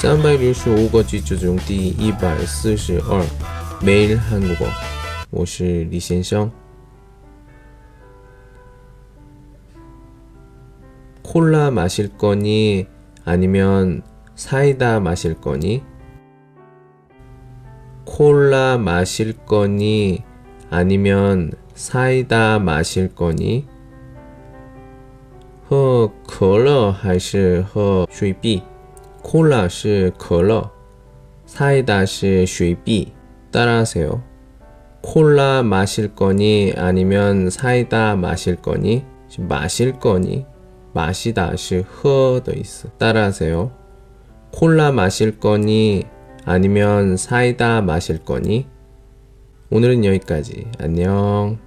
365个句子中第142매일한국어我是李先生。 콜라 마실 거니 아니면 사이다 마실 거니? 콜라 마실 거니 아니면 사이다 마실 거니? 喝可乐还是喝水碧？ 콜라 是可乐，사이다是水碧。 따라하세요. 콜라 마실 거니? 아니면 사이다 마실 거니? 마실 거니? 마시다 是喝的意思. 따라하세요. 콜라 마실 거니? 아니면 사이다 마실 거니? 오늘은 여기까지. 안녕.